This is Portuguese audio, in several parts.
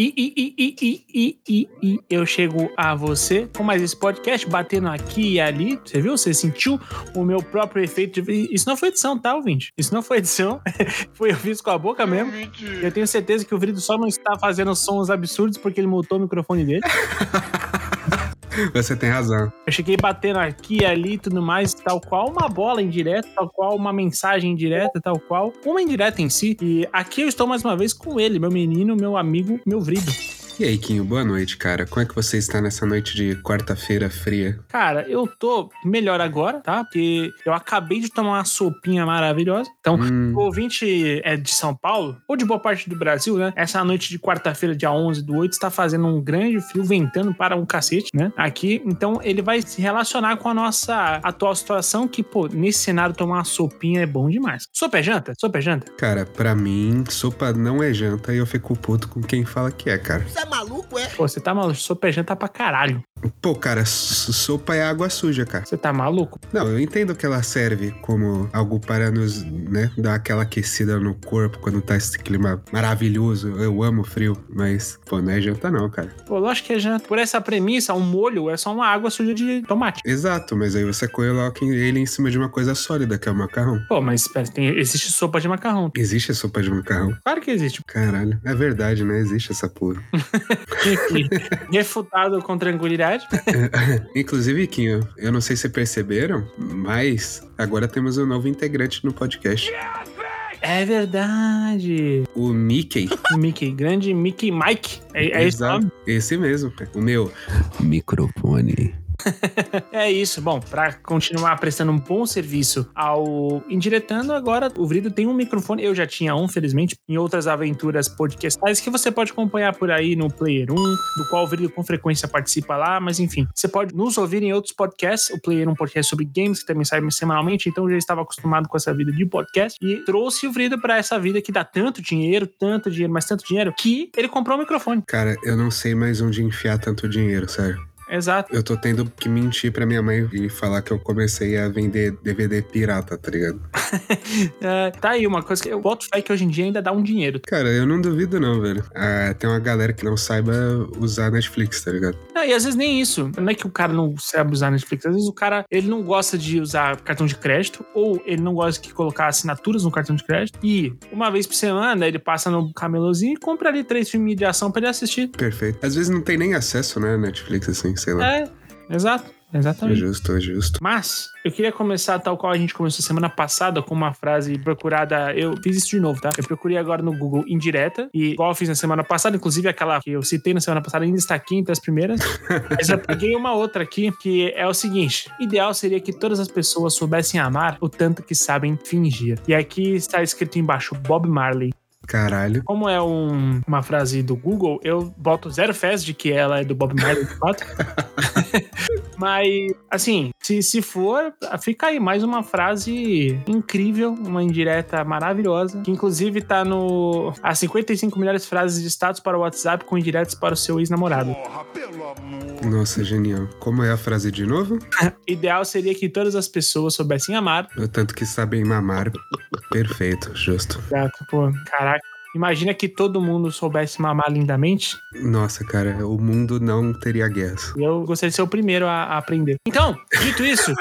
E, e, e, e, e, e, e, e eu chego a você com mais esse podcast, batendo aqui e ali. Você viu? Você sentiu o meu próprio efeito de... Isso não foi edição, tá, ouvinte? Isso não foi edição. foi eu fiz com a boca mesmo. Eu tenho certeza que o Vrido só não está fazendo sons absurdos porque ele mutou o microfone dele. Você tem razão. Eu cheguei batendo aqui, ali e tudo mais, tal qual uma bola indireta, tal qual uma mensagem indireta, tal qual uma indireta em si. E aqui eu estou mais uma vez com ele, meu menino, meu amigo, meu vrido. E aí, Quinho, boa noite, cara. Como é que você está nessa noite de quarta-feira fria? Cara, eu tô melhor agora, tá? Porque eu acabei de tomar uma sopinha maravilhosa. Então, Hum. o ouvinte é de São Paulo, ou de boa parte do Brasil, né? Essa noite de quarta-feira, dia 11 do 8, está fazendo um grande frio, ventando para um cacete, né? Aqui, então ele vai se relacionar com a nossa atual situação, que, pô, nesse cenário tomar uma sopinha é bom demais. Sopa é janta? Sopa é janta? Cara, pra mim, sopa não é janta e eu fico puto com quem fala que é, cara. É maluco, é? Pô, você tá maluco? Sopa é janta pra caralho. Pô, cara, sopa é água suja, cara. Você tá maluco? Não, eu entendo que ela serve como algo para nos, né, dar aquela aquecida no corpo quando tá esse clima maravilhoso. Eu amo frio, mas, pô, não é janta não, cara. Pô, lógico que é janta. Por essa premissa, um molho é só uma água suja de tomate. Exato, mas aí você coloca ele em cima de uma coisa sólida, que é o macarrão. Pô, mas espera, tem, existe sopa de macarrão. Existe sopa de macarrão? Claro que existe. Caralho, é verdade, né? Existe essa porra. Enfim, refutado com tranquilidade. Inclusive, Quinho, eu não sei se perceberam, mas agora temos um novo integrante no podcast. É verdade. O Mickey. O Mickey, grande Mickey Mike. É, é esse nome? Esse mesmo, o meu microfone. É isso. Bom, pra continuar prestando um bom serviço ao Indiretando, agora o Vrido tem um microfone. Eu já tinha um, felizmente, em outras aventuras podcastais que você pode acompanhar por aí no Player 1, do qual o Vrido com frequência participa lá, mas enfim, você pode nos ouvir em outros podcasts. O Player 1 podcast sobre games, que também sai semanalmente, então eu já estava acostumado com essa vida de podcast e trouxe o Vrido pra essa vida que dá tanto dinheiro, tanto dinheiro, mas tanto dinheiro, que ele comprou um microfone. Cara, eu não sei mais onde enfiar tanto dinheiro, sério. Exato. Eu tô tendo que mentir pra minha mãe e falar que eu comecei a vender DVD pirata, tá ligado? É, tá aí uma coisa que eu boto fé que hoje em dia ainda dá um dinheiro. Cara, eu não duvido não, velho. Ah, tem uma galera que não saiba usar Netflix, tá ligado? Não, e às vezes nem isso. Não é que o cara não sabe usar Netflix. Às vezes o cara ele não gosta de usar cartão de crédito ou ele não gosta de colocar assinaturas no cartão de crédito. E uma vez por semana ele passa no camelozinho e compra ali três filmes de ação pra ele assistir. Perfeito. Às vezes não tem nem acesso, né, Netflix, assim, sei lá. É, exato. É Exatamente. justo, é justo. Mas eu queria começar tal qual a gente começou semana passada com uma frase procurada. Eu fiz isso de novo, tá? Eu procurei agora no Google indireta e igual eu fiz na semana passada, inclusive aquela que eu citei na semana passada ainda está aqui entre as primeiras. Mas eu peguei uma outra aqui que é o seguinte: ideal seria que todas as pessoas soubessem amar o tanto que sabem fingir. E aqui está escrito embaixo Bob Marley. Caralho. Como é um- uma frase do Google, eu boto zero fés de que ela é do Bob Marley de fato. Mas, assim, se, se for, fica aí mais uma frase incrível, uma indireta maravilhosa, que inclusive tá no. As 55 melhores frases de status para o WhatsApp com indiretas para o seu ex-namorado. Nossa, genial. Como é a frase de novo? Ideal seria que todas as pessoas soubessem amar. O tanto que sabem mamar. Perfeito, justo. Gato, pô, caraca. Imagina que todo mundo soubesse mamar lindamente. Nossa, cara, o mundo não teria guerras. Eu gostaria de ser o primeiro a, a aprender. Então, dito isso,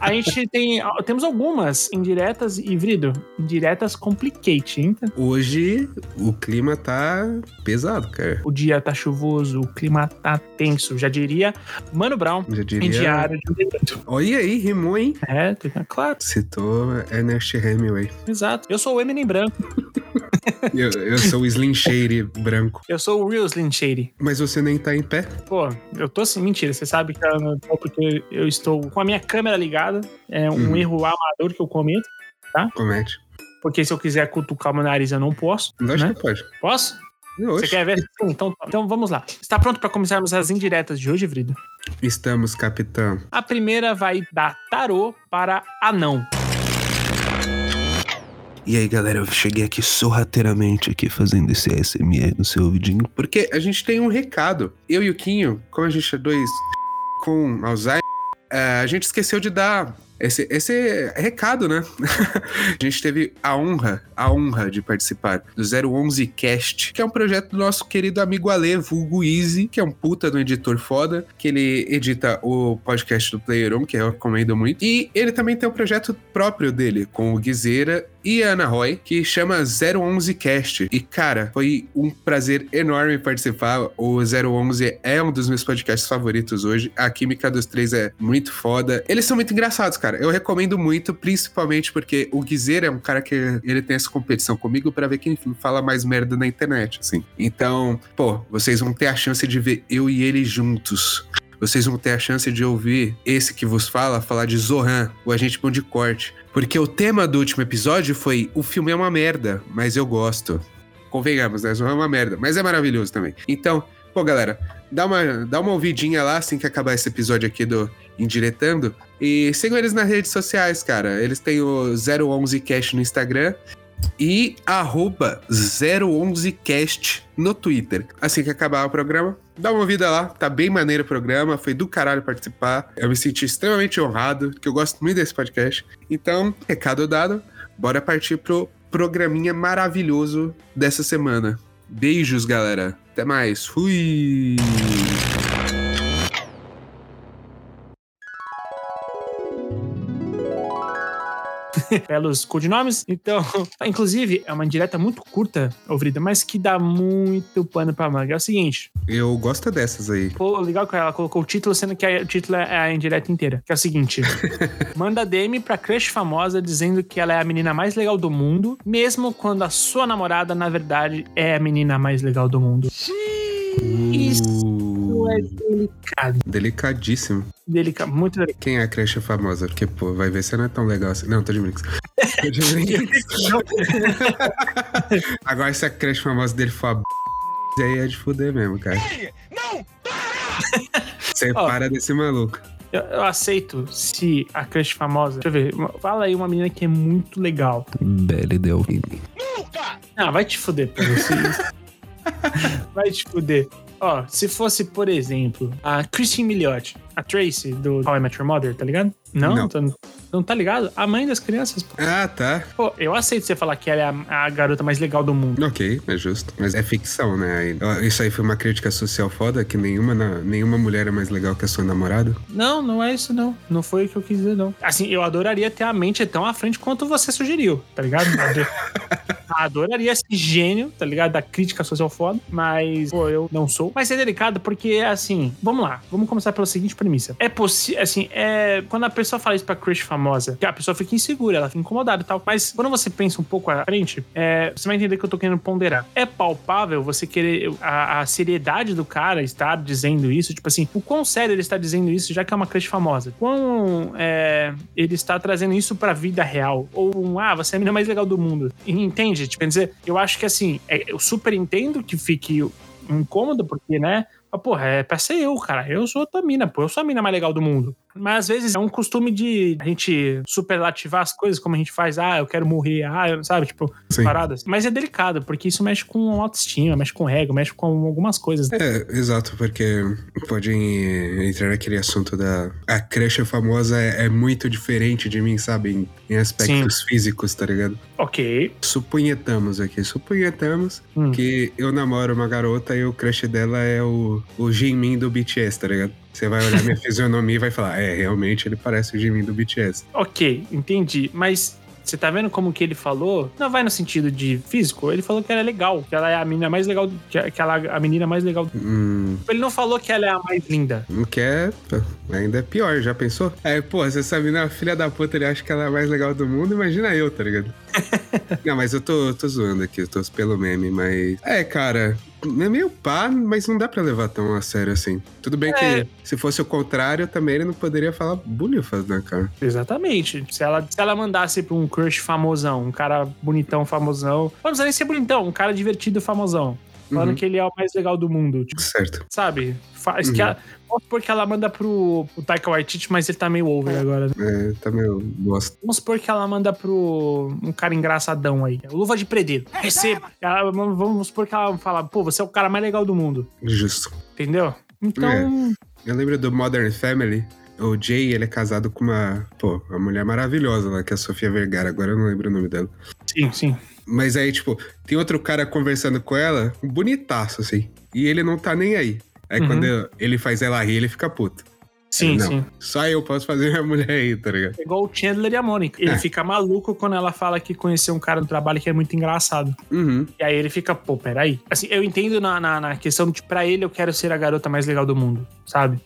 a gente tem temos algumas indiretas e vrido. Indiretas complicate, hein? Hoje o clima tá pesado, cara. O dia tá chuvoso, o clima tá tenso. Já diria Mano Brown Já em diria. Diário de um. Olha aí, rimou, hein? É, tá claro, Citou Ernest Hemingway. exato. Eu sou o Eminem branco. Eu, eu sou o Slim Shady branco. Eu sou o Real Slim Shady. Mas você nem tá em pé? Pô, eu tô assim, mentira. Você sabe que eu não porque eu estou com a minha câmera ligada. É um Uhum. erro amador que eu cometo. Comete. Porque se eu quiser cutucar o meu nariz, eu não posso. Lógico Né? que pode. Posso? Você quer ver? Então, então vamos lá. Está pronto para começarmos as indiretas de hoje, Vrido? Estamos, capitão. A primeira vai da tarô para anão. E aí, galera, eu cheguei aqui sorrateiramente aqui fazendo esse ASMR no seu ouvidinho. Porque a gente tem um recado. Eu e o Quinho, como a gente é dois com Alzheimer, é, a gente esqueceu de dar esse, esse recado, né? a gente teve a honra, a honra de participar do 011 Cast, que é um projeto do nosso querido amigo Ale, vulgo Easy, que é um puta do editor foda, que ele edita o podcast do Player On, que eu recomendo muito. E ele também tem um projeto próprio dele, com o Guizeira e a Ana Roy, que chama 011 Cast. E, cara, foi um prazer enorme participar. O 011 é um dos meus podcasts favoritos hoje. A química dos três é muito foda. Eles são muito engraçados, cara. Eu recomendo muito, principalmente porque o Guizeira é um cara que ele tem essa competição comigo para ver quem fala mais merda na internet, assim. Então, pô, vocês vão ter a chance de ver eu e ele juntos vocês vão ter a chance de ouvir esse que vos fala falar de Zohan, o agente bom de corte. Porque o tema do último episódio foi: o filme é uma merda, mas eu gosto. Convenhamos, né? Zohan é uma merda, mas é maravilhoso também. Então, pô, galera, dá uma, dá uma ouvidinha lá assim que acabar esse episódio aqui do Indiretando. E sigam eles nas redes sociais, cara. Eles têm o 011cast no Instagram e arroba 011cast no Twitter. Assim que acabar o programa, dá uma vida lá, tá bem maneiro o programa, foi do caralho participar. Eu me senti extremamente honrado, que eu gosto muito desse podcast. Então, recado dado, bora partir pro programinha maravilhoso dessa semana. Beijos, galera. Até mais. Fui! belos codinomes. Então, inclusive, é uma indireta muito curta, ouvrida, mas que dá muito pano pra manga. É o seguinte. Eu gosto dessas aí. Pô, legal que ela colocou o título, sendo que a, o título é a indireta inteira. Que é o seguinte: manda DM pra crush famosa dizendo que ela é a menina mais legal do mundo, mesmo quando a sua namorada, na verdade, é a menina mais legal do mundo. Isso é delicado. Delicadíssimo. Delica, muito delicado. Quem é a creche famosa? Porque, pô, vai ver se não é tão legal assim. Não, tô de brinks. Tô de brinks. Agora, se a creche famosa dele for a b... aí é de fuder mesmo, cara. Não! Você Ó. para desse maluco. Eu, eu aceito se a crush famosa. Deixa eu ver. uma- Fala aí uma menina que é muito legal. Belle Delphine. Ah, vai te fuder pra você. vai te fuder. Ó, se fosse, por exemplo, a Christine Milioti, a Tracy do How I Met Your Mother, tá ligado? Não? Não. Então, não tá ligado? A mãe das crianças, pô. Ah, tá. Pô, eu aceito você falar que ela é a, a garota mais legal do mundo. Ok, é justo. Mas é ficção, né? Isso aí foi uma crítica social foda, que nenhuma, nenhuma mulher é mais legal que a sua namorada. Não, não é isso, não. Não foi o que eu quis dizer, não. Assim, eu adoraria ter a mente tão à frente quanto você sugeriu, tá ligado? Ado- Adoraria esse gênio, tá ligado? Da crítica social foda, mas, pô, eu não sou. Mas é delicado porque, assim, vamos lá, vamos começar pela seguinte premissa. É possível, assim, é. Quando a pessoa fala isso pra crush famosa, a pessoa fica insegura, ela fica incomodada e tal. Mas quando você pensa um pouco à frente, é, você vai entender que eu tô querendo ponderar. É palpável você querer. A, a seriedade do cara estar dizendo isso, tipo assim, o quão sério ele está dizendo isso, já que é uma crush famosa. Quão é, ele está trazendo isso pra vida real. Ou um, ah, você é a menina mais legal do mundo. Entende? Quer dizer, eu acho que assim, é, eu super entendo que fique incômodo, porque, né? Mas, porra, é ser eu, cara. Eu sou a tua mina, pô. Eu sou a mina mais legal do mundo. Mas às vezes é um costume de a gente superlativar as coisas, como a gente faz, ah, eu quero morrer, ah, eu- sabe? Tipo, Sim. paradas. Mas é delicado, porque isso mexe com autoestima, mexe com ego, mexe com algumas coisas. É, exato, porque pode entrar naquele assunto da. A crush famosa é, é muito diferente de mim, sabe? Em, em aspectos físicos, tá ligado? Ok. Supunhetamos aqui, supunhetamos Hum. que eu namoro uma garota e o crush dela é o, o Jimin do BTS, tá ligado? Você vai olhar minha fisionomia e vai falar, é, realmente ele parece o Jimin do BTS. Ok, entendi. Mas você tá vendo como que ele falou? Não vai no sentido de físico. Ele falou que ela é legal, que ela é a menina mais legal, que que ela é a menina mais legal. Hum, Ele não falou que ela é a mais linda. quer. pô, Ainda é pior, já pensou? É, pô, se essa menina é filha da puta, ele acha que ela é a mais legal do mundo, imagina eu, tá ligado? não, mas eu tô, tô zoando aqui, eu tô pelo meme, mas. É, cara. É meio pá, mas não dá pra levar tão a sério assim. Tudo bem É. que se fosse o contrário, também ele não poderia falar bulifas, né, cara? Exatamente. Se ela, se ela mandasse pra um crush famosão, um cara bonitão, famosão. Não precisa nem ser bonitão, um cara divertido, famosão. Falando Uhum. que ele é o mais legal do mundo. Tipo, Certo. sabe? Faz que Uhum. ela. Vamos supor que ela manda pro, pro Taika Waititi, mas ele tá meio over agora. né? É, tá meio bosta. Vamos supor que ela manda pro um cara engraçadão aí. Luva de predeiro. Receba. Ela- vamos supor que ela fala, pô, você é o cara mais legal do mundo. Justo. Entendeu? Então. Eu lembro do Modern Family, O Jay, ele é casado com uma, pô, uma mulher maravilhosa lá, que é a Sofia Vergara. Agora eu não lembro o nome dela. Sim, sim. Mas aí, tipo, tem outro cara conversando com ela, um bonitaço, assim. E ele não tá nem aí. Aí Uhum. quando ele faz ela rir, ele fica puto. Sim, não, sim. Só eu posso fazer minha mulher aí, tá ligado? É igual o Chandler e a Mônica. Ele É. fica maluco quando ela fala que conheceu um cara no trabalho que é muito engraçado. Uhum. E aí ele fica, pô, peraí. Assim, eu entendo na, na, na questão de, pra ele, eu quero ser a garota mais legal do mundo, sabe?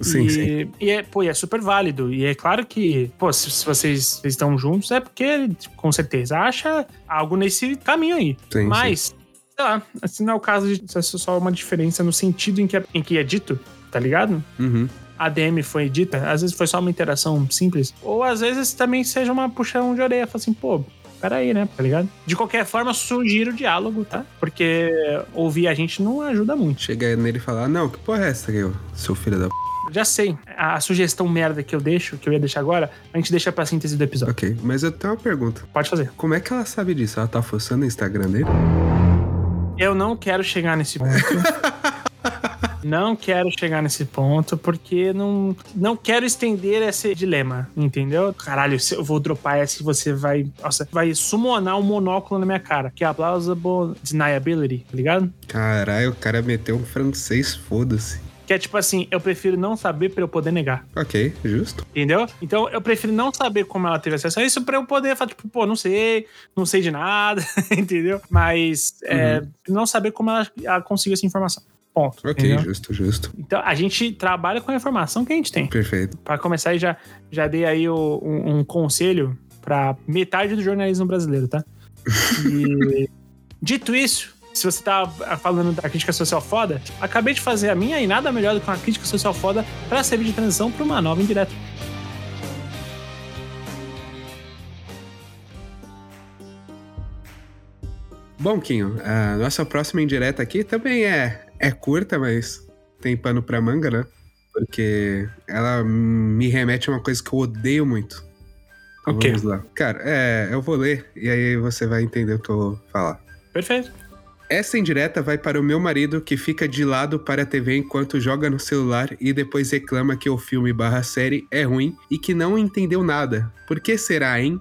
Sim, e, sim. E é, pô, e é super válido. E é claro que, pô, se, se vocês, estão juntos, é porque com certeza, acha algo nesse caminho aí. Sim, Mas, sei lá, assim não é o caso de é só uma diferença no sentido em que, é- em que é dito, tá ligado? Uhum. A DM foi dita, às vezes foi só uma interação simples, ou às vezes também seja uma puxão de orelha, fala assim, pô, peraí, né, tá ligado? De qualquer forma, sugiro o diálogo, tá? Porque ouvir a gente não ajuda muito. Chega nele e fala, "Ah, não, que porra é essa seu filho da p... Já sei, a sugestão merda que eu deixo, que eu ia deixar agora, a gente deixa pra síntese do episódio. Ok, mas eu tenho uma pergunta. Pode fazer. Como é que ela sabe disso? Ela tá forçando o Instagram dele? Eu não quero chegar nesse ponto. não quero chegar nesse ponto, porque não, não quero estender esse dilema, entendeu? Caralho, se eu vou dropar essa e você vai. Nossa, vai summonar um monóculo na minha cara, que é a plausible deniability, tá ligado? Caralho, o cara meteu um francês, foda-se. Que é tipo assim, eu prefiro não saber pra eu poder negar. Ok, justo. Entendeu? Então eu prefiro não saber como ela teve acesso a isso pra eu poder falar, tipo, pô, não sei, não sei de nada, entendeu? Mas é, não saber como ela, ela conseguiu essa informação. Ponto. Ok, entendeu? justo, justo. Então a gente trabalha com a informação que a gente tem. Perfeito. Pra começar, já, já dei aí o- um, um conselho pra metade do jornalismo brasileiro, tá? E dito isso, se você tá falando da crítica social foda, acabei de fazer a minha e nada melhor do que uma crítica social foda pra servir de transição pra uma nova indireta. Bom, Quinho, a nossa próxima indireta aqui também é, é curta, mas tem pano pra manga, né? Porque ela me remete a uma coisa que eu odeio muito. Então, Ok. Vamos lá. Cara, é, eu vou ler e aí você vai entender o que eu vou falar. Perfeito. Essa indireta vai para o meu marido que fica de lado para a TV enquanto joga no celular e depois reclama que o filme barra série é ruim e que não entendeu nada. Por que será, hein?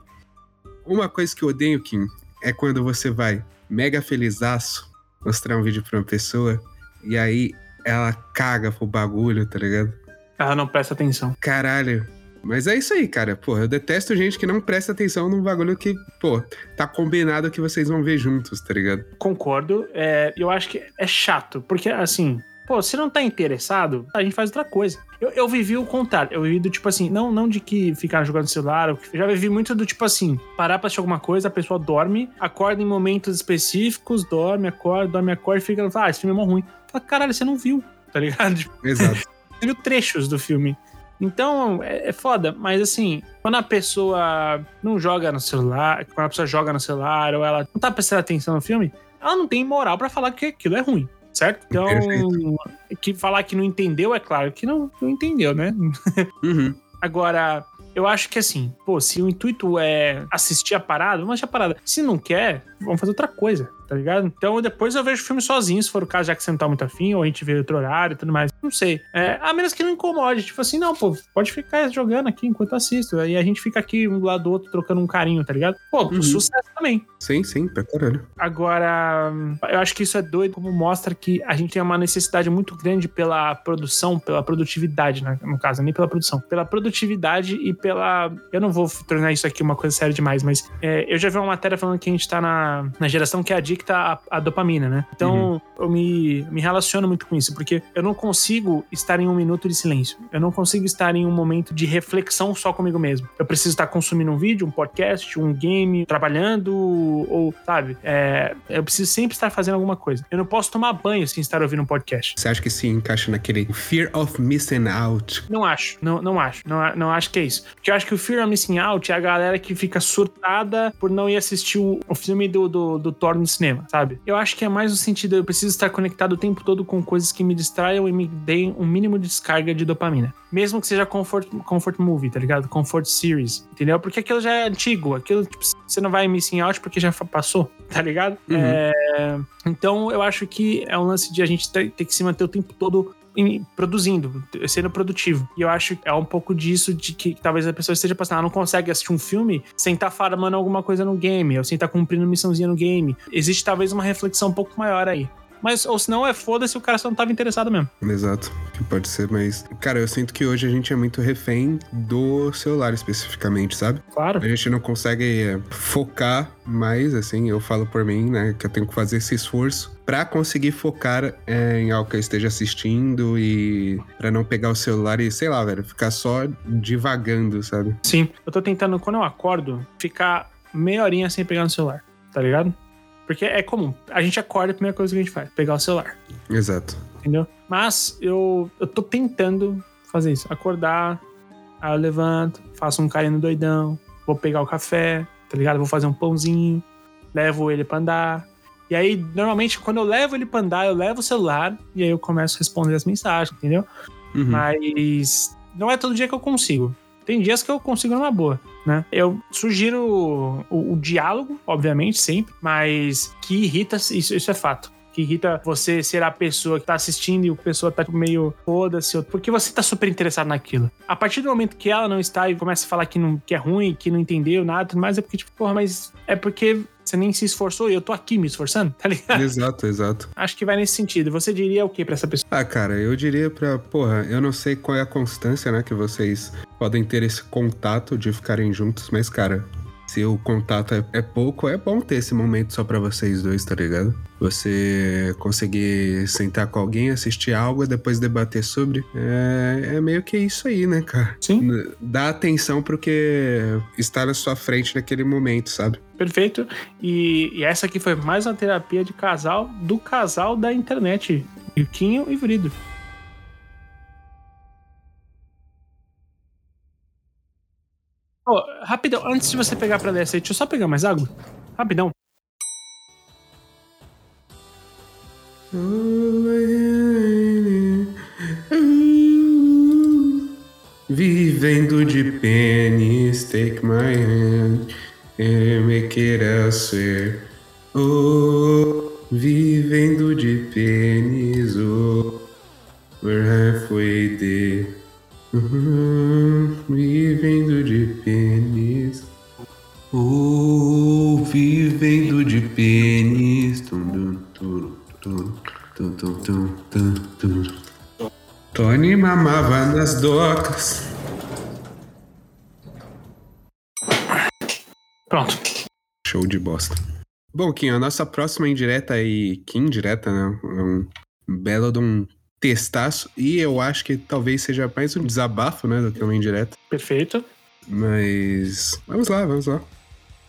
Uma coisa que eu odeio, Kim, é quando você vai mega felizaço mostrar um vídeo pra uma pessoa e aí ela caga pro bagulho, tá ligado? Ela não presta atenção. Caralho. Mas é isso aí, cara. Pô, eu detesto gente que não presta atenção num bagulho que, pô, tá combinado que vocês vão ver juntos, tá ligado? Concordo. É, eu acho que é chato, porque assim, pô, se não tá interessado, a gente faz outra coisa. Eu, eu vivi o contrário. Eu vivi do tipo assim, não, não de que ficar jogando celular. Eu já vivi muito do tipo assim, parar pra assistir alguma coisa, a pessoa dorme, acorda em momentos específicos, dorme, acorda, dorme, acorda e fica, ah, esse filme é mó ruim. Fala, caralho, você não viu, tá ligado? Tipo, Exato. você viu trechos do filme. Então, é, é foda, mas assim, quando a pessoa não joga no celular, quando a pessoa joga no celular ou ela não tá prestando atenção no filme, ela não tem moral pra falar que aquilo é ruim, certo? Então, Perfeito. que falar que não entendeu, é claro que não, não entendeu, né? Uhum. Agora, eu acho que assim, pô, se o intuito é assistir a parada, vamos assistir a parada. Se não quer, vamos fazer outra coisa, tá ligado? Então depois eu vejo o filme sozinho, se for o caso, já que você não tá muito afim, ou a gente vê outro horário e tudo mais. Não sei. É, a menos que não incomode. Tipo assim, não, pô, pode ficar jogando aqui enquanto assisto. Aí a gente fica aqui um do lado do outro trocando um carinho, tá ligado? Pô, Uhum. sucesso também. Sim, sim, pra caralho. Agora, eu acho que isso é doido, como mostra que a gente tem uma necessidade muito grande pela produção, pela produtividade, né? no caso, nem pela produção, pela produtividade e pela. Eu não vou tornar isso aqui uma coisa séria demais, mas é, eu já vi uma matéria falando que a gente tá na, na geração que é adicta à, à dopamina, né? Então, eu me, me relaciono muito com isso, porque eu não consigo estar em um minuto de silêncio. Eu não consigo estar em um momento de reflexão só comigo mesmo. Eu preciso estar consumindo um vídeo, um podcast, um game, trabalhando, ou, sabe? É, eu preciso sempre estar fazendo alguma coisa. Eu não posso tomar banho sem estar ouvindo um podcast. Você acha que se encaixa naquele fear of missing out? Não acho, não, não acho, não, não acho que é isso. Porque eu acho que o Fear of Missing Out é a galera que fica surtada por não ir assistir o, o filme do, do, do Thor no cinema, sabe? Eu acho que é mais no sentido, eu preciso estar conectado o tempo todo com coisas que me distraiam e me deem um mínimo de descarga de dopamina. Mesmo que seja comfort, comfort movie, tá ligado? Comfort series, entendeu? Porque aquilo já é antigo, aquilo tipo, você não vai missing out porque já passou, tá ligado? Uhum. É, então eu acho que é um lance de a gente ter, ter que se manter o tempo todo produzindo, sendo produtivo. E eu acho que é um pouco disso de que talvez a pessoa esteja passando, ela não consegue assistir um filme sem estar farmando alguma coisa no game, ou sem estar cumprindo missãozinha no game. Existe talvez uma reflexão um pouco maior aí. Mas, ou senão é foda-se, o cara só não tava interessado mesmo. Exato, que pode ser, mas. Cara, eu sinto que hoje a gente é muito refém do celular especificamente, sabe? Claro. A gente não consegue é, focar mais, assim, eu falo por mim, né? Que eu tenho que fazer esse esforço pra conseguir focar é, em algo que eu esteja assistindo e pra não pegar o celular e, sei lá, velho, ficar só divagando, sabe? Sim. Eu tô tentando, quando eu acordo, ficar meia horinha sem pegar no celular, tá ligado? Porque é comum. A gente acorda, a primeira coisa que a gente faz, pegar o celular. Exato. entendeu? Mas eu, eu tô tentando fazer isso. Acordar, aí eu levanto, faço um carinho doidão, vou pegar o café, tá ligado? Vou fazer um pãozinho, levo ele pra andar. E aí, normalmente, quando eu levo ele pra andar, eu levo o celular e aí eu começo a responder as mensagens, entendeu? Uhum. Mas não é todo dia que eu consigo. Tem dias que eu consigo numa boa, né? Eu sugiro o, o diálogo, obviamente, sempre, mas que irrita, isso, isso é fato. Que irrita você ser a pessoa que tá assistindo e a pessoa tá meio foda-se, porque você tá super interessado naquilo. A partir do momento que ela não está e começa a falar que, não, que é ruim, que não entendeu nada, tudo mais é porque, tipo, porra, mas é porque você nem se esforçou e eu tô aqui me esforçando, tá ligado? Exato, exato. Acho que vai nesse sentido. Você diria o que pra essa pessoa? Ah, cara, eu diria pra. Porra, eu não sei qual é a constância, né, que vocês podem ter esse contato de ficarem juntos, mas, cara, se o contato é, é pouco, é bom ter esse momento só pra vocês dois, tá ligado? Você conseguir sentar com alguém, assistir algo e depois debater sobre. É, é meio que isso aí, né, cara? Sim. Dá atenção pro que está na sua frente naquele momento, sabe? Perfeito. E, e essa aqui foi mais uma terapia de casal do casal da internet. Yuquinho e Vrido. Ô, rapidão, antes de você pegar pra ler essa aí, deixa eu só pegar mais água. Rapidão. Vivendo de pênis, take my hand and make it elsewhere. Oh, vivendo de pênis, oh, we're halfway there. Uhum, vivendo de pênis. Uhum, oh, vivendo de pênis. Tony mamava nas docas. Pronto. Show de bosta. Bom, Kim, a nossa próxima indireta e que indireta, né? É um belo de um testaço. E eu acho que talvez seja mais um desabafo, né? Do que uma indireta. Perfeito. Mas. Vamos lá, vamos lá.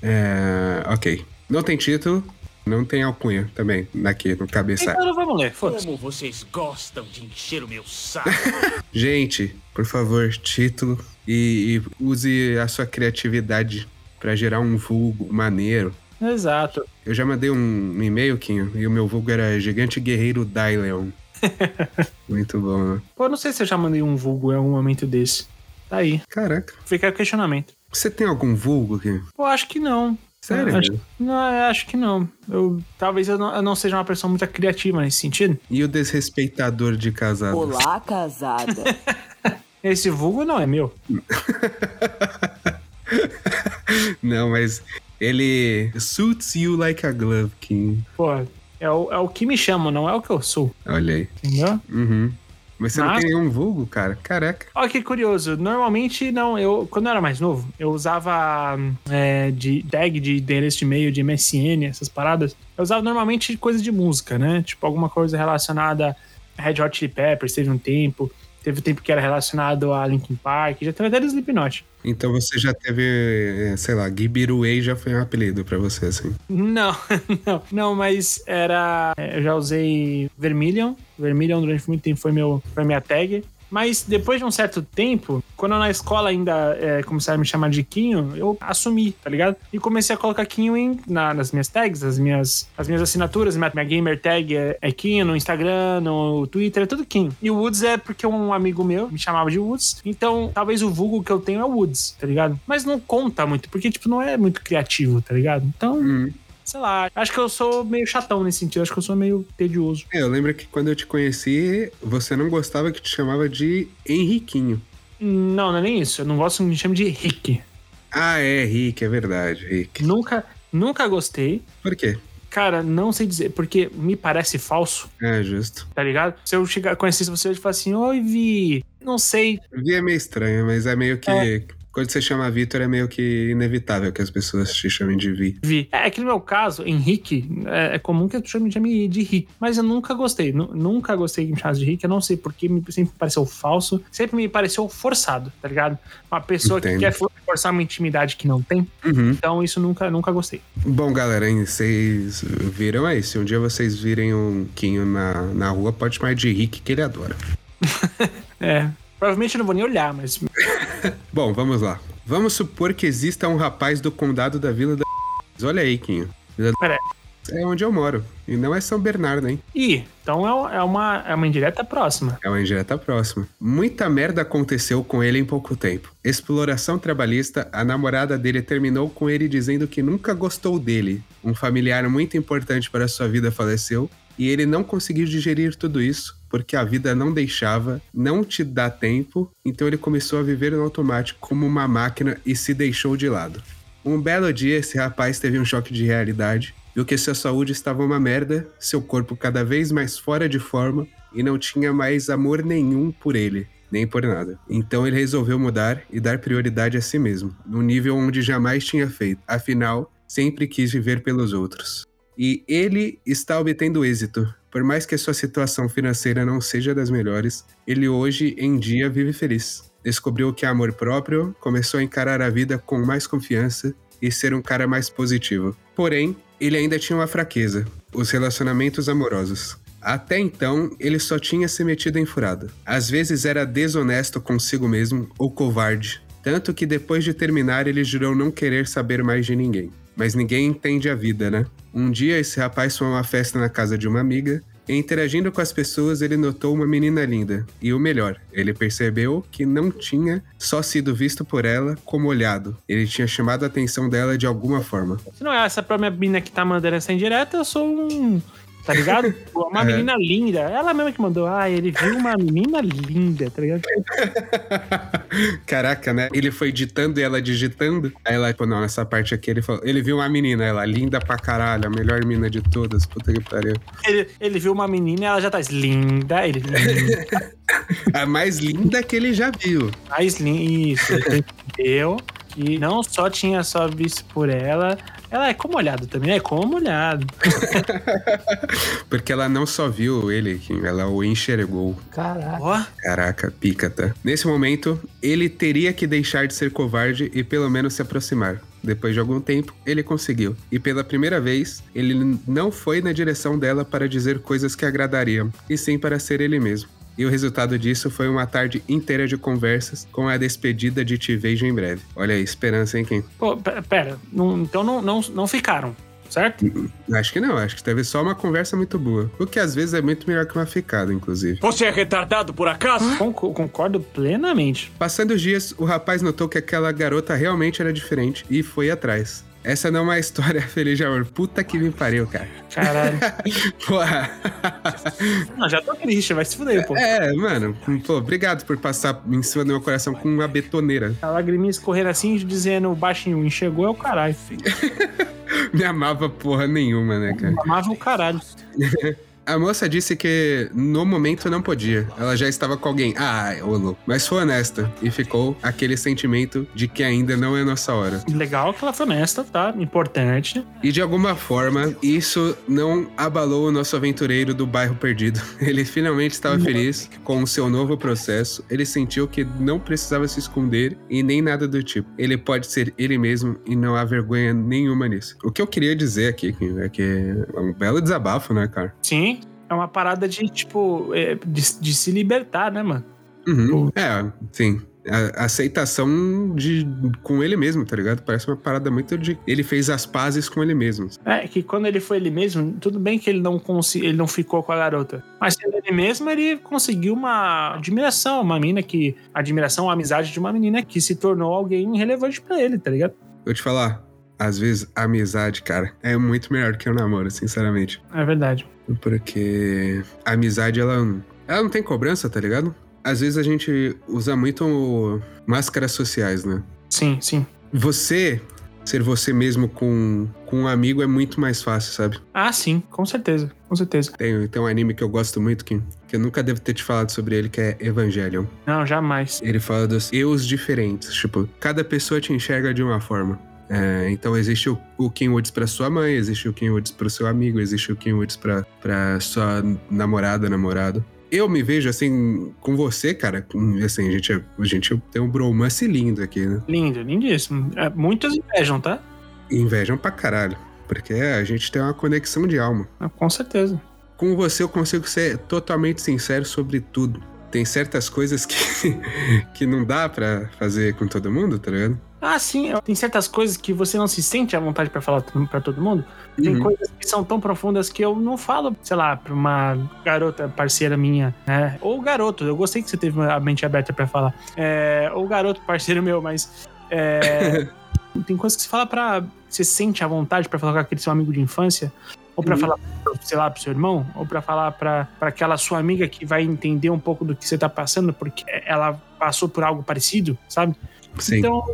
É. Ok. Não tem título, não tem alcunha também, aqui no cabeçalho. Então vamos ler, foda-se. Como vocês gostam de encher o meu saco. Gente, por favor, título e, e use a sua criatividade pra gerar um vulgo maneiro. Exato. Eu já mandei um, e-mail, Quinho, e o meu vulgo era Gigante Guerreiro Dyleon. Muito bom, né? Pô, eu não sei se eu já mandei um vulgo em algum momento desse. Tá aí. Caraca. Fica o questionamento. Você tem algum vulgo, Quinho? Pô, acho que não. Sério? Acho, não, eu acho que não. Eu, talvez eu não, eu não seja uma pessoa muito criativa nesse sentido. E o desrespeitador de casados? Olá, casada. Esse vulgo não é meu. Não, mas ele suits you like a glove, King. Pô, é o, é o que me chamam, não é o que eu sou. Olha aí. Entendeu? Uhum. Mas você não Mas- tem nenhum vulgo, cara? Caraca. Olha que curioso. Normalmente, não. Eu, quando eu era mais novo, eu usava é, de tag de endereço de e-mail, de MSN, essas paradas. Eu usava normalmente coisa de música, né? Tipo, alguma coisa relacionada a Red Hot Chili Peppers, teve um tempo. Teve tempo que era relacionado a Linkin Park, já teve até Slipknot. Então você já teve, é, sei lá, Gibiruei já foi um apelido pra você, assim. Não, não, não, mas era. Eu já usei Vermilion. Vermilion durante muito tempo foi, meu, foi minha tag. Mas depois de um certo tempo, quando eu na escola ainda é, começaram a me chamar de Quinho, eu assumi, tá ligado? E comecei a colocar Quinho em, na- nas minhas tags, as minhas, as minhas assinaturas. Minha, minha gamer tag é, é Quinho no Instagram, no Twitter, é tudo Quinho. E o Woods é porque um amigo meu me chamava de Woods. Então, talvez o vulgo que eu tenho é Woods, tá ligado? Mas não conta muito, porque, tipo, não é muito criativo, tá ligado? Então, Hum. Sei lá, acho que eu sou meio chatão nesse sentido, acho que eu sou meio tedioso. É, eu lembro que quando eu te conheci, você não gostava que te chamava de Henriquinho. Não, não é nem isso. Eu não gosto que me chame de Rick. Ah, é, Rick, é verdade, Rick. Nunca, nunca gostei. Por quê? Cara, não sei dizer, porque me parece falso, É, justo. tá ligado? Se eu chegar, conhecesse você e falar assim, oi, Vi, não sei. Vi é meio estranho, mas é meio que. É. Quando você chama Vitor, é meio que inevitável que as pessoas te chamem de Vi. Vi. É que no meu caso, Henrique, é, é comum que tu me chame de Rick. Mas eu nunca gostei. Nu- nunca gostei que me chamasse de Rick. Eu não sei porque me sempre me pareceu falso. Sempre me pareceu forçado, tá ligado? Uma pessoa Entendo. que quer for- forçar uma intimidade que não tem. Uhum. Então isso nunca, nunca gostei. Bom, galera, hein, vocês viram aí? Se um dia vocês virem um Quinho na, na rua, pode chamar de Rick, que ele adora. É. Provavelmente eu não vou nem olhar, mas. Bom, vamos lá. Vamos supor que exista um rapaz do condado da Vila da. Olha aí, Quinho. Vila da... Pera É onde eu moro. E não é São Bernardo, hein? Ih, então é, é uma, é uma indireta próxima. É uma indireta próxima. Muita merda aconteceu com ele em pouco tempo. Exploração trabalhista, a namorada dele terminou com ele dizendo que nunca gostou dele. Um familiar muito importante para sua vida faleceu e ele não conseguiu digerir tudo isso porque a vida não deixava, não te dá tempo, então ele começou a viver no automático como uma máquina e se deixou de lado. Um belo dia, esse rapaz teve um choque de realidade, viu que sua saúde estava uma merda, seu corpo cada vez mais fora de forma e não tinha mais amor nenhum por ele, nem por nada. Então ele resolveu mudar e dar prioridade a si mesmo, num nível onde jamais tinha feito. Afinal, sempre quis viver pelos outros. E ele está obtendo êxito. Por mais que a sua situação financeira não seja das melhores, ele hoje em dia vive feliz. Descobriu que é amor próprio, começou a encarar a vida com mais confiança e ser um cara mais positivo. Porém, ele ainda tinha uma fraqueza: os relacionamentos amorosos. Até então, ele só tinha se metido em furada. Às vezes era desonesto consigo mesmo ou covarde. Tanto que depois de terminar, ele jurou não querer saber mais de ninguém. Mas ninguém entende a vida, né? Um dia, esse rapaz foi a uma festa na casa de uma amiga. E interagindo com as pessoas, ele notou uma menina linda. E o melhor, ele percebeu que não tinha só sido visto por ela como olhado. Ele tinha chamado a atenção dela de alguma forma. Se não é essa minha mina que tá mandando essa indireta, eu sou um. Tá ligado? Uma É. menina linda. Ela mesma que mandou. Ah, ele viu uma menina linda, tá ligado? Caraca, né? Ele foi ditando e ela digitando. Aí ela, pô, não, nessa parte aqui ele falou. Ele viu uma menina, ela, linda pra caralho, a melhor mina de todas. Puta que pariu. Ele, ele viu uma menina e ela já tá linda. Ele, linda. A mais linda que ele já viu. mais linda. Isso, ele entendeu. Que não só tinha só visto por ela, ela é como olhado também, é como olhado. Porque ela não só viu ele, ela o enxergou. Caraca. Caraca, pica, tá? Nesse momento, ele teria que deixar de ser covarde e pelo menos se aproximar. Depois de algum tempo, ele conseguiu. E pela primeira vez, ele não foi na direção dela para dizer coisas que agradariam, e sim para ser ele mesmo. E o resultado disso foi uma tarde inteira de conversas com a despedida de Te Vejo em Breve. Olha aí, esperança, hein, Kim? Pô, pe- pera, não- então não, não, não ficaram, certo? Acho que não, acho que teve só uma conversa muito boa. O que às vezes é muito melhor que uma ficada, inclusive. Você é retardado por acaso? Conco- concordo plenamente. Passando os dias, o rapaz notou que aquela garota realmente era diferente e foi atrás. Essa não é uma história feliz de amor. Puta que me pariu, cara. Caralho. Porra. não, já tô triste, vai se fuder, pô. É, mano. Pô, obrigado por passar em cima do meu coração com uma betoneira. A lagriminha escorrendo assim, dizendo baixinho, enxergou é o caralho. Me amava porra nenhuma, né, cara? Amava o caralho. A moça disse que no momento não podia. Ela já estava com alguém. Ah, ô louco. Mas foi honesta. E ficou aquele sentimento de que ainda não é nossa hora. Legal que ela foi honesta, tá? Importante. E de alguma forma, isso não abalou o nosso aventureiro do bairro perdido. Ele finalmente estava feliz com o seu novo processo. Ele sentiu que não precisava se esconder e nem nada do tipo. Ele pode ser ele mesmo e não há vergonha nenhuma nisso. O que eu queria dizer aqui Kim, é que é um belo desabafo, né, cara? Sim. É uma parada de, tipo, é, de, de se libertar, né, mano? Uhum. É, sim. A aceitação de com ele mesmo, tá ligado? Parece uma parada muito de. Ele fez as pazes com ele mesmo. É, que quando ele foi ele mesmo, tudo bem que ele não consegui, ele não ficou com a garota. Mas sendo ele mesmo, ele conseguiu uma admiração, uma menina que. Admiração, a amizade de uma menina que se tornou alguém relevante pra ele, tá ligado? Vou te falar, às vezes a amizade, cara, é muito melhor que o namoro, sinceramente. É verdade. Porque a amizade, ela, ela não tem cobrança, tá ligado? Às vezes a gente usa muito máscaras sociais, né? Sim, sim. Você ser você mesmo com, com um amigo é muito mais fácil, sabe? Ah, sim, com certeza, com certeza. Tem, tem um anime que eu gosto muito, que, que eu nunca devo ter te falado sobre ele, que é Evangelion. Não, jamais. Ele fala dos eus diferentes. Tipo, cada pessoa te enxerga de uma forma. É, então existe o, o Kenwoods pra sua mãe, existe o Kenwoods pro seu amigo, existe o Kenwoods pra sua namorada, namorado. Eu me vejo assim com você, cara. Assim, a gente, a gente tem um bromance lindo aqui, né? Lindo, lindíssimo. É, muitos invejam, tá? Invejam pra caralho. Porque a gente tem uma conexão de alma. Ah, Com certeza. Com você eu consigo ser totalmente sincero sobre tudo. Tem certas coisas que, que não dá pra fazer com todo mundo, tá ligado? Ah, sim. Tem certas coisas que você não se sente à vontade pra falar pra todo mundo. Tem Uhum. coisas que são tão profundas que eu não falo, sei lá, pra uma garota parceira minha, né? Ou garoto. Eu gostei que você teve a mente aberta pra falar. É, ou garoto parceiro meu, mas. é, tem coisas que você fala pra. Você sente à vontade pra falar com aquele seu amigo de infância. Ou pra Uhum. falar, sei lá, pro seu irmão, ou pra falar pra aquela sua amiga que vai entender um pouco do que você tá passando, porque ela passou por algo parecido, sabe? Sim. Então,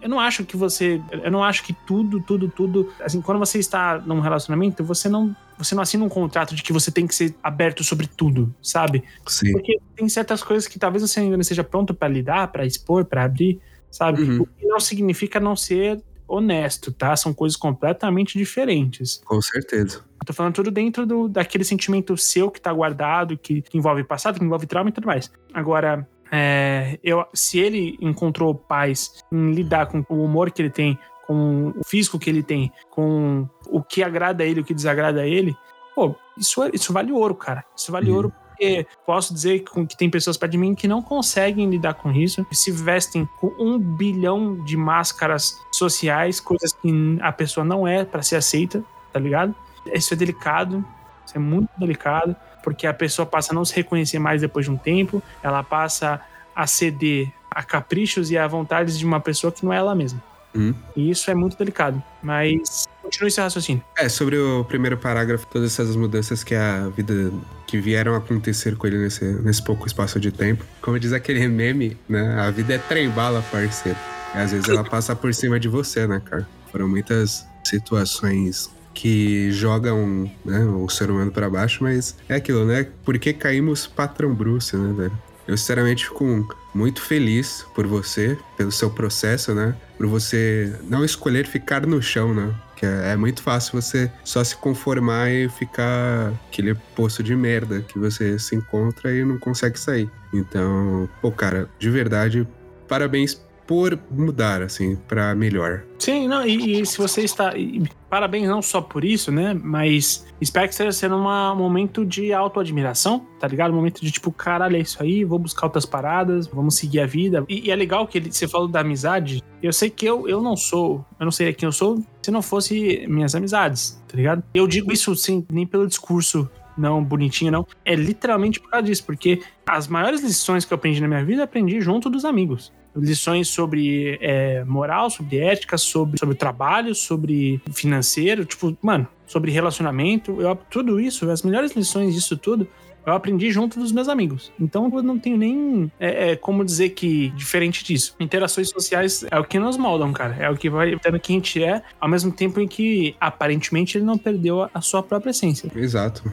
eu, não acho que você. Eu não acho que tudo, tudo, tudo. Assim, quando você está num relacionamento, você não. Você não assina um contrato de que você tem que ser aberto sobre tudo, sabe? Sim. Porque tem certas coisas que talvez você ainda não esteja pronto pra lidar, pra expor, pra abrir, sabe? Uhum. O que não significa não ser honesto, tá? São coisas completamente diferentes. Com certeza. Eu tô falando tudo dentro do, daquele sentimento seu que tá guardado, que, que envolve passado, que envolve trauma e tudo mais. Agora, é, eu, se ele encontrou paz em lidar com o humor que ele tem, com o físico que ele tem, com o que agrada a ele, o que desagrada a ele, pô, isso, é- isso vale ouro, cara. Isso vale Uhum. ouro porque posso dizer que, tem pessoas perto de mim que não conseguem lidar com isso, se vestem com um bilhão de máscaras sociais, coisas que a pessoa não é pra ser aceita, tá ligado? Isso é delicado, isso é muito delicado, porque a pessoa passa a não se reconhecer mais depois de um tempo, ela passa a ceder a caprichos e a vontades de uma pessoa que não é ela mesma. Uhum. E isso é muito delicado. Mas continue seu raciocínio. É, sobre o primeiro parágrafo, todas essas mudanças que a vida que vieram acontecer com ele nesse, nesse pouco espaço de tempo. Como diz aquele meme, né? A vida é trem-bala, parceiro. E às vezes ela passa por cima de você, né, cara? Foram muitas situações que jogam né, o ser humano pra baixo, mas é aquilo, né? Por que caímos patrão Bruce, né, velho? Eu sinceramente fico muito feliz por você, pelo seu processo, né? Por você não escolher ficar no chão, né? Que é, é muito fácil você só se conformar e ficar aquele poço de merda que você se encontra e não consegue sair. Então, pô, cara, de verdade, parabéns por mudar, assim, pra melhor. Sim, não, e, e se você está. e parabéns não só por isso, né? Mas espero que esteja sendo uma- um momento de autoadmiração, tá ligado? Um momento de tipo, caralho, é isso aí, vou buscar outras paradas, vamos seguir a vida. E, e é legal que ele- você falou da amizade. Eu sei que eu, eu não sou, eu não sei quem eu sou se não fosse minhas amizades, tá ligado? Eu digo isso sem nem pelo discurso não bonitinho, não. É literalmente por causa disso, porque as maiores lições que eu aprendi na minha vida, aprendi junto dos amigos lições sobre é, moral, sobre ética, sobre, sobre trabalho, sobre financeiro, tipo, mano, sobre relacionamento. Eu, tudo isso, as melhores lições disso tudo, eu aprendi junto dos meus amigos. Então eu não tenho nem é, é, como dizer que diferente disso. Interações sociais é o que nos moldam, cara. É o que vai dando quem a gente é, ao mesmo tempo em que aparentemente ele não perdeu a, sua própria essência. Exato.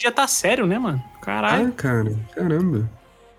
Já tá sério, né, mano? Caralho. Ah, cara, caramba.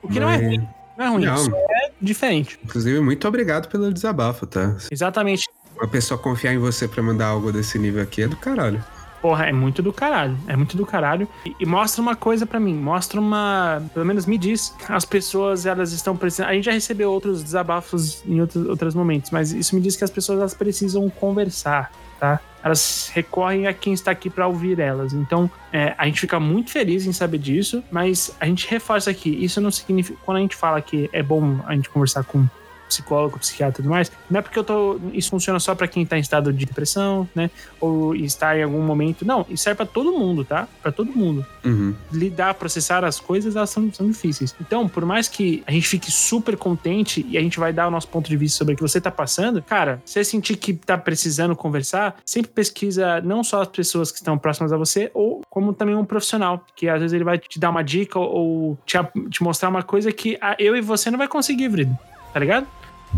o que não é Mas- ruim. Não é ruim, Não. só é diferente. Inclusive, muito obrigado pelo desabafo, tá? Exatamente. Uma pessoa confiar em você pra mandar algo desse nível aqui é do caralho. Porra, é muito do caralho. É muito do caralho. E, e mostra uma coisa pra mim. Mostra uma. Pelo menos me diz. As pessoas, elas estão precisando. A gente já recebeu outros desabafos em outros, outros momentos, mas isso me diz que as pessoas elas precisam conversar, tá? Elas recorrem a quem está aqui pra ouvir elas. Então, é, a gente fica muito feliz em saber disso, mas a gente reforça aqui. Isso não significa. Quando a gente fala que é bom a gente conversar com psicólogo, psiquiatra e tudo mais, não é porque eu tô. Isso funciona só pra quem tá em estado de depressão, né? Ou está em algum momento. Não, isso serve pra todo mundo, tá? Pra todo mundo. Uhum. Lidar, processar as coisas, elas são, são difíceis. Então, por mais que a gente fique super contente e a gente vai dar o nosso ponto de vista sobre o que você tá passando, cara, se você sentir que tá precisando conversar, sempre pesquisa não só as pessoas que estão próximas a você, ou como também um profissional, que às vezes ele vai te dar uma dica ou te, te mostrar uma coisa que a- eu e você não vai conseguir, Vrido. Tá ligado?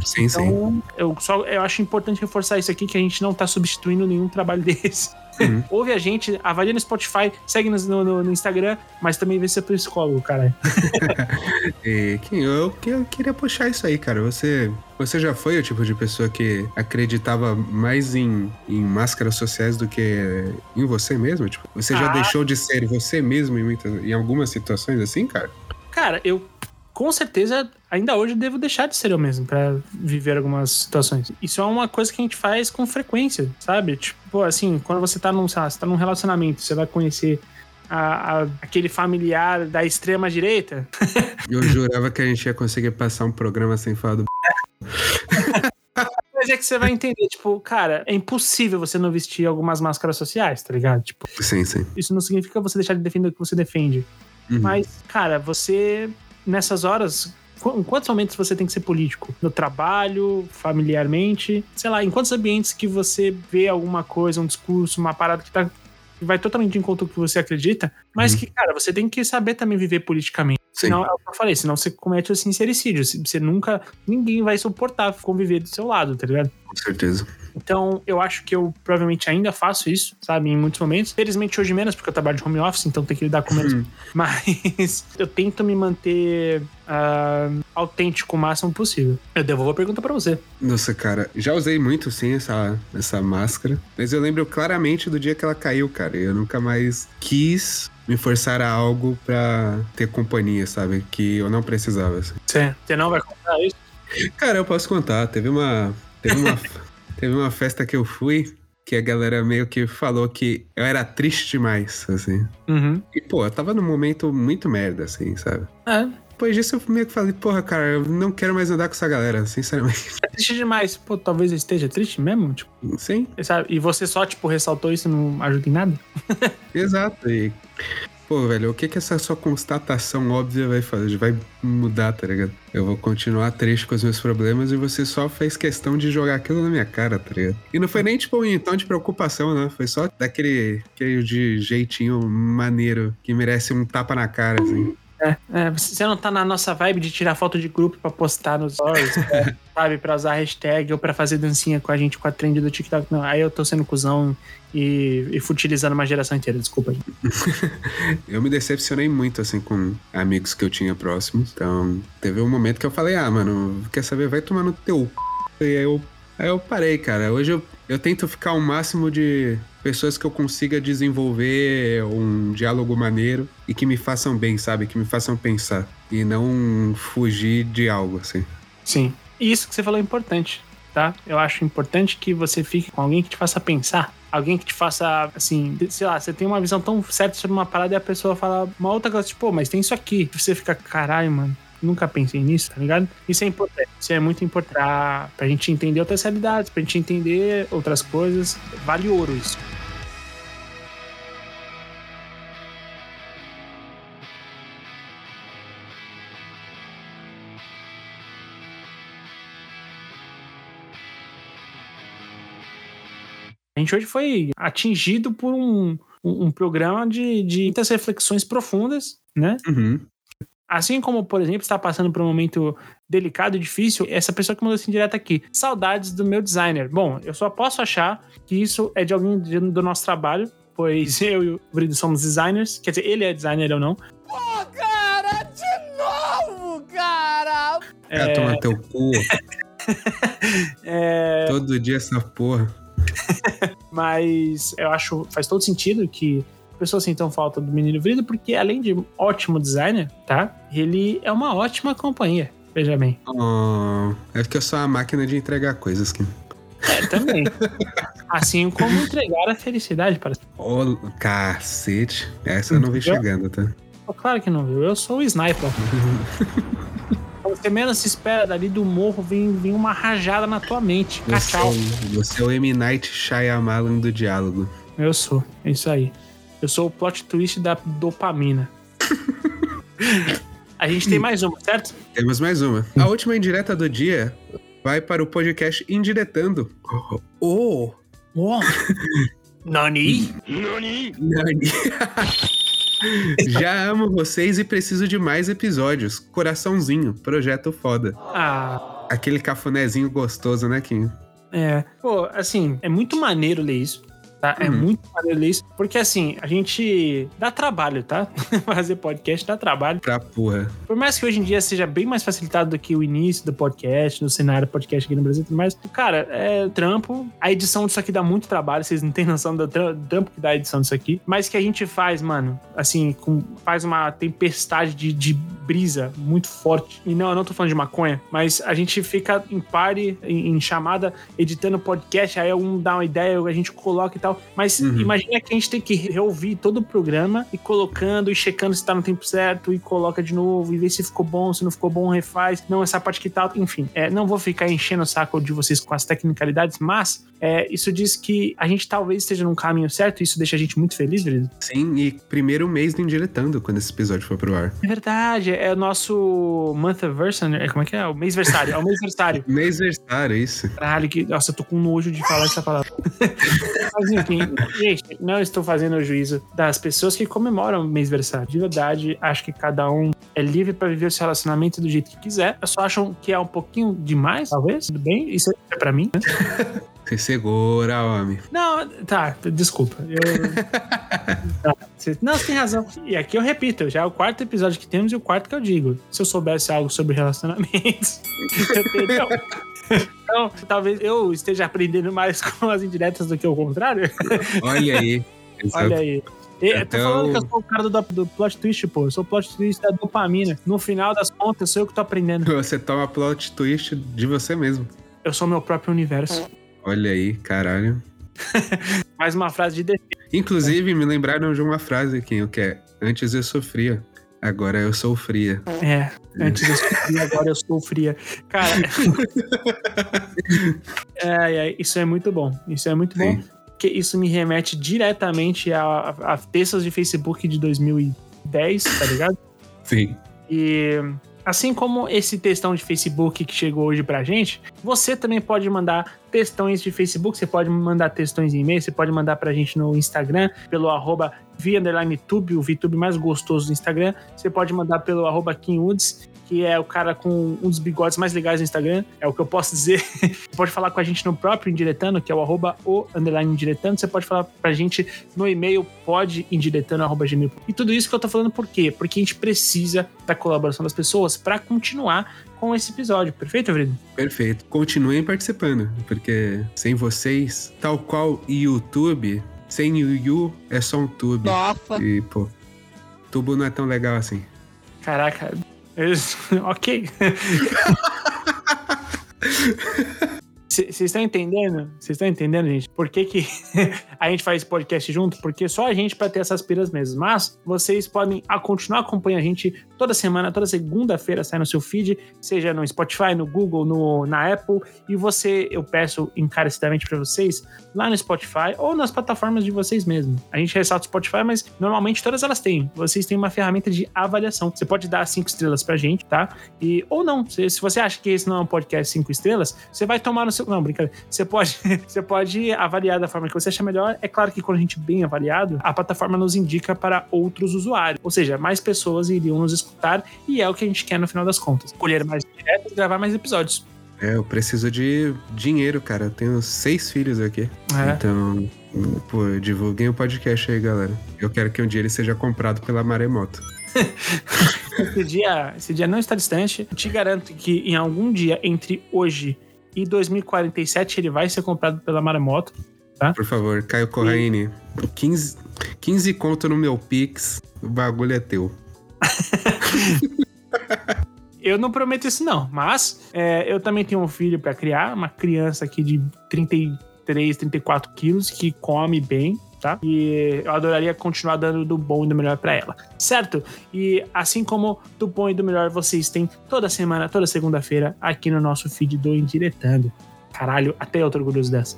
Sim, sim. Então, eu, só, eu acho importante reforçar isso aqui, que a gente não tá substituindo nenhum trabalho desse. Uhum. Ouve a gente, avalia no Spotify, segue no, no- no Instagram, mas também vê seu psicólogo, cara. E, Kim, eu, eu queria puxar isso aí, cara. Você, você já foi o tipo de pessoa que acreditava mais em, em máscaras sociais do que em você mesmo? Tipo, você já Ah. deixou de ser você mesmo em, muitas, em algumas situações assim, cara? Cara, eu com certeza ainda hoje devo deixar de ser eu mesmo pra viver algumas situações. Isso é uma coisa que a gente faz com frequência, sabe? Tipo, assim, quando você tá num, lá, você tá num relacionamento, você vai conhecer a- a- aquele familiar da extrema direita, Eu jurava que a gente ia conseguir passar um programa sem falar do. mas é que você vai entender, tipo, cara, é impossível você não vestir algumas máscaras sociais, tá ligado? Tipo, Sim, sim. isso não significa você deixar de defender o que você defende. Uhum. Mas, cara, você, nessas horas, em quantos momentos você tem que ser político? No trabalho, familiarmente? Sei lá, em quantos ambientes que você vê alguma coisa, um discurso, uma parada que, tá, que vai totalmente de encontro com o que você acredita, mas Uhum. que, cara, você tem que saber também viver politicamente. Senão, é o que eu falei, senão você comete o sincericídio. Você nunca. Ninguém vai suportar conviver do seu lado, tá ligado? Com certeza. Então, eu acho que eu provavelmente ainda faço isso, sabe? Em muitos momentos. Felizmente, hoje menos, porque eu trabalho de home office, então tem que lidar com menos. Hum. Mas eu tento me manter ah, autêntico o máximo possível. Eu devolvo a pergunta pra você. Nossa, cara, já usei muito sim essa, essa máscara, mas eu lembro claramente do dia que ela caiu, cara. e Eu nunca mais quis me forçar a algo pra ter companhia, sabe? Que eu não precisava. assim. Você, você não vai contar isso? Cara, eu posso contar. Teve uma. Teve uma, teve uma festa que eu fui que a galera meio que falou que eu era triste demais, assim. Uhum. E, pô, eu tava num momento muito merda, assim, sabe? É, Depois disso eu meio que falei, porra, cara, eu não quero mais andar com essa galera, sinceramente. é triste demais. Pô, talvez eu esteja triste mesmo, tipo, Sim, sabe? E você só, tipo, ressaltou isso e não ajuda em nada? exato. E, pô, velho, o que que essa sua constatação óbvia vai fazer? Vai mudar, tá ligado? Eu vou continuar triste com os meus problemas e você só fez questão de jogar aquilo na minha cara, tá ligado? E não foi nem, tipo, em tom de preocupação, né? Foi só daquele aquele de jeitinho maneiro que merece um tapa na cara, assim. É, é, você não tá na nossa vibe de tirar foto de grupo pra postar nos stories, sabe? Pra usar hashtag ou pra fazer dancinha com a gente com a trend do TikTok. Não, aí eu tô sendo cuzão e, e futilizando uma geração inteira, desculpa. Eu me decepcionei muito, assim, com amigos que eu tinha próximos. Então, teve um momento que eu falei, ah, mano, quer saber? Vai tomar no teu c... E aí eu, aí eu parei, cara. Hoje eu, eu tento ficar o máximo de pessoas que eu consiga desenvolver um diálogo maneiro e que me façam bem, sabe? Que me façam pensar. E não fugir de algo, assim. Sim. E isso que você falou é importante, tá? Eu acho importante que você fique com alguém que te faça pensar. Alguém que te faça, assim, sei lá, você tem uma visão tão certa sobre uma parada e a pessoa fala uma outra coisa, tipo, pô, mas tem isso aqui. Você fica, caralho, mano. Nunca pensei nisso, tá ligado? Isso é importante. Isso é muito importante pra, pra gente entender outras realidades, pra gente entender outras coisas. Vale ouro isso. Gente hoje foi atingido por um, um, um programa de, de muitas reflexões profundas, né? Uhum. Assim como, por exemplo, está passando por um momento delicado e difícil, essa pessoa que mandou assim direto aqui, saudades do meu designer. Bom, eu só posso achar que isso é de alguém do nosso trabalho, pois eu e o Brido somos designers, quer dizer, ele é designer ou não. Cara, de novo, cara! Cara, toma teu cu. É, Todo dia essa porra. mas eu acho faz todo sentido que pessoas sintam falta do menino Vrido, porque além de ótimo designer, tá? Ele é uma ótima companhia. Veja bem. Oh, é porque eu sou uma máquina de entregar coisas, Kim. É, também. assim como entregar a felicidade para Ô, cacete. Essa eu não vi chegando, tá? Claro que não, viu? Eu sou o sniper. você menos se espera, dali do morro vem, vem uma rajada na tua mente. Você, é Cachau. você é o M. Night Shyamalan do diálogo. Eu sou, é isso aí. Eu sou o plot twist da dopamina. A gente tem mais uma, certo? Temos mais uma. A última indireta do dia vai para o podcast Indiretando. Oh! Oh. Nani? Nani. Já amo vocês e preciso de mais episódios. Coraçãozinho, projeto foda. Ah, Aquele cafunézinho gostoso, né, Kim? é. Pô, assim, é muito maneiro ler isso. Tá? É Uhum. muito maneiro isso. Porque, assim, a gente dá trabalho, tá? Fazer podcast dá trabalho. Pra porra. Por mais que hoje em dia seja bem mais facilitado do que o início do podcast, no cenário podcast aqui no Brasil e tudo mais, cara, é trampo. A edição disso aqui dá muito trabalho, vocês não têm noção do tra- trampo que dá a edição disso aqui. Mas que a gente faz, mano, assim, com- faz uma tempestade de, de brisa muito forte. E não, eu não tô falando de maconha, mas a gente fica em pare, em, em chamada, editando podcast, aí um dá uma ideia, a gente coloca e tal. Mas Uhum. imagina que a gente tem que reouvir todo o programa e colocando e checando se tá no tempo certo e coloca de novo e ver se ficou bom, se não ficou bom, refaz. Não, essa parte que tá. Enfim, é, não vou ficar enchendo o saco de vocês com as tecnicalidades, mas é, isso diz que a gente talvez esteja num caminho certo e isso deixa a gente muito feliz, Verido. Sim, e primeiro mês do Indiretando, quando esse episódio for pro ar. É verdade, é o nosso month anniversary, como é que é? O mêsversário, é o mêsversário. Mêsversário, isso. Caralho, que, nossa, eu tô com nojo de falar essa palavra. Mas enfim, gente, não estou fazendo o juízo das pessoas que comemoram o mêsversário. De verdade, acho que cada um é livre pra viver o seu relacionamento do jeito que quiser. Eu só acham que é um pouquinho demais, talvez. Tudo bem? Isso é pra mim, né? Se segura, homem. Não, tá, desculpa. Eu... Tá, você- Não, você tem razão. E aqui eu repito, já é o quarto episódio que temos e o quarto que eu digo. Se eu soubesse algo sobre relacionamentos, eu teria. Então, talvez eu esteja aprendendo mais com as indiretas do que o contrário. Olha aí. Olha aí. Eu tô Então- falando que eu sou o cara do, do plot twist, pô. Eu sou o plot twist da dopamina. No final das contas, sou eu que tô aprendendo. Você toma plot twist de você mesmo. Eu sou meu próprio universo. Olha aí, caralho. Mais uma frase de defesa. Inclusive, me lembraram de uma frase aqui, o que é Antes eu sofria, agora eu sou fria. É, antes eu sofria, agora eu sou fria. Cara. é, é, isso é muito bom. Isso é muito bom. Sim. Porque isso me remete diretamente a, a, a textos de Facebook de 2010, tá ligado? Sim. E assim como esse textão de Facebook que chegou hoje pra gente, você também pode mandar textões de Facebook, você pode mandar textões em e-mail, você pode mandar pra gente no Instagram, pelo arroba via underline tube, o VTube mais gostoso do Instagram. Você pode mandar pelo arroba Kim Woods, que é o cara com um dos bigodes mais legais do Instagram, é o que eu posso dizer. Você pode falar com a gente no próprio Indiretando, que é o arroba o underline. Você pode falar pra gente no e-mail pode. E tudo isso que eu tô falando por quê? Porque a gente precisa da colaboração das pessoas pra continuar com esse episódio. Perfeito, Vrido? Perfeito. Continuem participando, porque sem vocês, tal qual YouTube, sem o You é só um tube. Nossa. E, pô, tubo não é tão legal assim. Caraca. eu- ok. Vocês estão entendendo? Vocês estão entendendo, gente? Por que, que a gente faz podcast junto? Porque só a gente para ter essas piras mesmo. Mas vocês podem a- continuar acompanhando a gente toda semana, toda segunda-feira sai no seu feed, seja no Spotify, no Google, no, na Apple. E você, eu peço encarecidamente para vocês, lá no Spotify ou nas plataformas de vocês mesmo. A gente ressalta o Spotify, mas normalmente todas elas têm. Vocês têm uma ferramenta de avaliação. Você pode dar cinco estrelas pra gente, tá? E, ou não. Se, se você acha que esse não é um podcast cinco estrelas, você vai tomar no seu. Não, brincadeira. Você pode, você pode avaliar da forma que você achar melhor. É claro que quando a gente é bem avaliado, a plataforma nos indica para outros usuários. Ou seja, mais pessoas iriam nos escutar e é o que a gente quer no final das contas. Colher mais direto e gravar mais episódios. É, eu preciso de dinheiro, cara. Eu tenho seis filhos aqui. É. Então, pô, divulguem o podcast aí, galera. Eu quero que um dia ele seja comprado pela Maremoto. Esse dia, esse dia não está distante. Eu te garanto que em algum dia entre hoje e 2047 ele vai ser comprado pela Maremoto. Por favor, Caio Corraine, 15, 15 conto no meu Pix, o bagulho é teu. Eu não prometo isso, não. Mas é, eu também tenho um filho pra criar, uma criança aqui de 33, 34 quilos, que come bem, tá? E eu adoraria continuar dando do bom e do melhor pra ela, certo? E assim como do bom e do melhor vocês têm toda semana, toda segunda-feira aqui no nosso feed do Indiretando. Caralho, até outro orgulhoso dessa.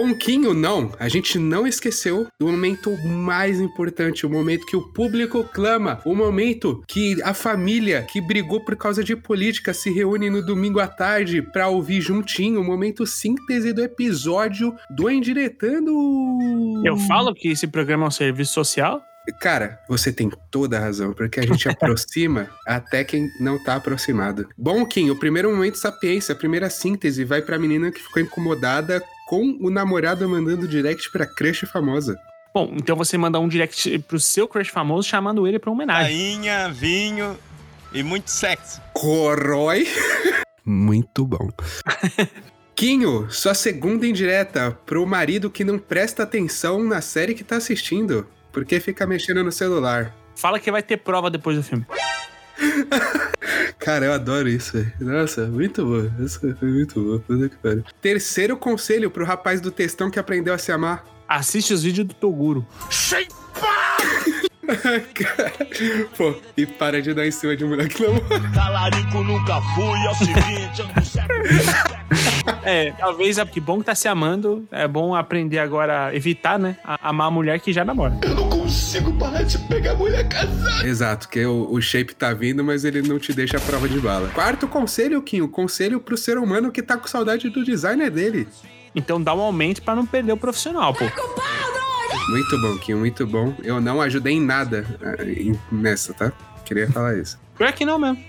Bonquinho, não. A gente não esqueceu do momento mais importante, o momento que o público clama, o momento que a família que brigou por causa de política se reúne no domingo à tarde pra ouvir juntinho, o momento síntese do episódio do Endiretando. Eu falo que esse programa é um serviço social? Cara, você tem toda a razão, porque a gente aproxima até quem não tá aproximado. Bom, Kim, o primeiro momento sapiência, a primeira síntese vai pra menina que ficou incomodada com o namorado mandando direct pra crush famosa. Bom, então você manda um direct pro seu crush famoso chamando ele pra homenagem. Rainha, vinho e muito sexo. Corói. Muito bom. Quinho, sua segunda indireta pro marido que não presta atenção na série que tá assistindo, porque fica mexendo no celular. Fala que vai ter prova depois do filme. Cara, eu adoro isso, velho. Nossa, muito bom. Essa foi muito boa. Puta que pariu. Terceiro conselho pro rapaz do textão que aprendeu a se amar. Assiste os vídeos do Toguro. Pô, e para de dar em cima de mulher que namora. Talarico nunca fui, é o seguinte, ando É, talvez é que bom que tá se amando. É bom aprender agora a evitar, né? a- amar a mulher que já namora. Eu não consigo parar de pegar mulher casada. Exato, que o, o shape tá vindo, mas ele não te deixa a prova de bala. Quarto conselho, Kim, o conselho pro ser humano que tá com saudade do designer dele. Então dá um aumento pra não perder o profissional, pô. Muito bom, Kim, muito bom. Eu não ajudei em nada em- nessa, tá? Queria falar isso. Pior que não mesmo.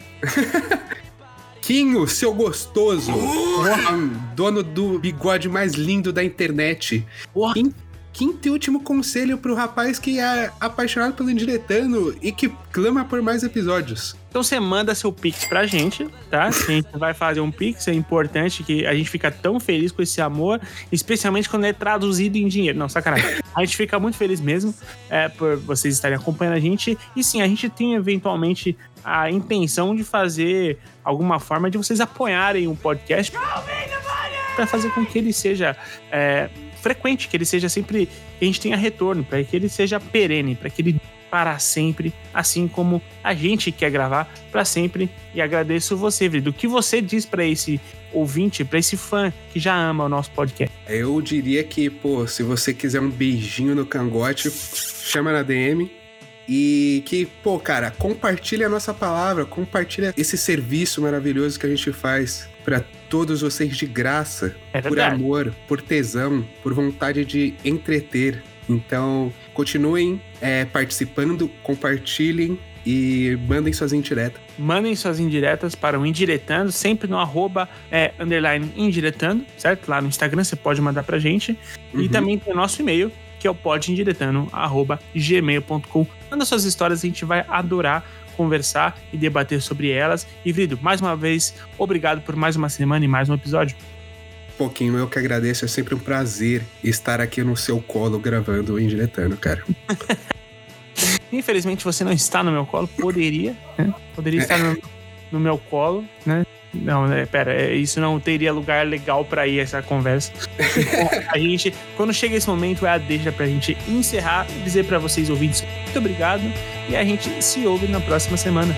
Quinho, seu gostoso, dono do bigode mais lindo da internet. Porra. Quin- Quinto e último conselho pro rapaz que é apaixonado pelo Indiretando e que clama por mais episódios. Então você manda seu Pix pra gente, tá? A gente vai fazer um Pix, é importante que a gente fica tão feliz com esse amor, especialmente quando é traduzido em dinheiro. Não, sacanagem. A gente fica muito feliz mesmo é, por vocês estarem acompanhando a gente. E sim, a gente tem eventualmente a intenção de fazer alguma forma de vocês apoiarem o podcast para fazer com que ele seja é, frequente, que ele seja sempre, a gente tenha retorno, para que ele seja perene, para que ele para sempre, assim como a gente quer gravar para sempre. E agradeço você, Vido. O que você diz para esse ouvinte, para esse fã que já ama o nosso podcast? Eu diria que, pô, se você quiser um beijinho no cangote, chama na DM. E que, pô, cara, compartilha a nossa palavra, compartilha esse serviço maravilhoso que a gente faz pra todos vocês de graça, É por amor, por tesão, por vontade de entreter. Então, continuem é, participando, compartilhem e mandem suas indiretas. Mandem suas indiretas para o Indiretando, sempre no arroba é, underline indiretando, certo? Lá no Instagram você pode mandar pra gente. E Uhum. também tem o nosso e-mail, que é o podindiretando.gmail.com. Manda suas histórias, a gente vai adorar conversar e debater sobre elas. E, Vrido, mais uma vez, obrigado por mais uma semana e mais um episódio. Pouquinho, eu que agradeço, é sempre um prazer estar aqui no seu colo gravando o Indiretando, cara. Infelizmente você não está no meu colo, poderia, né? Poderia estar no, no meu colo, né? Não, né, pera, é, isso não teria lugar legal pra ir essa conversa. A gente, quando chega esse momento, é a deixa pra gente encerrar e dizer pra vocês ouvintes muito obrigado e a gente se ouve na próxima semana.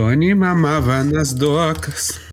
Tony mamava nas docas.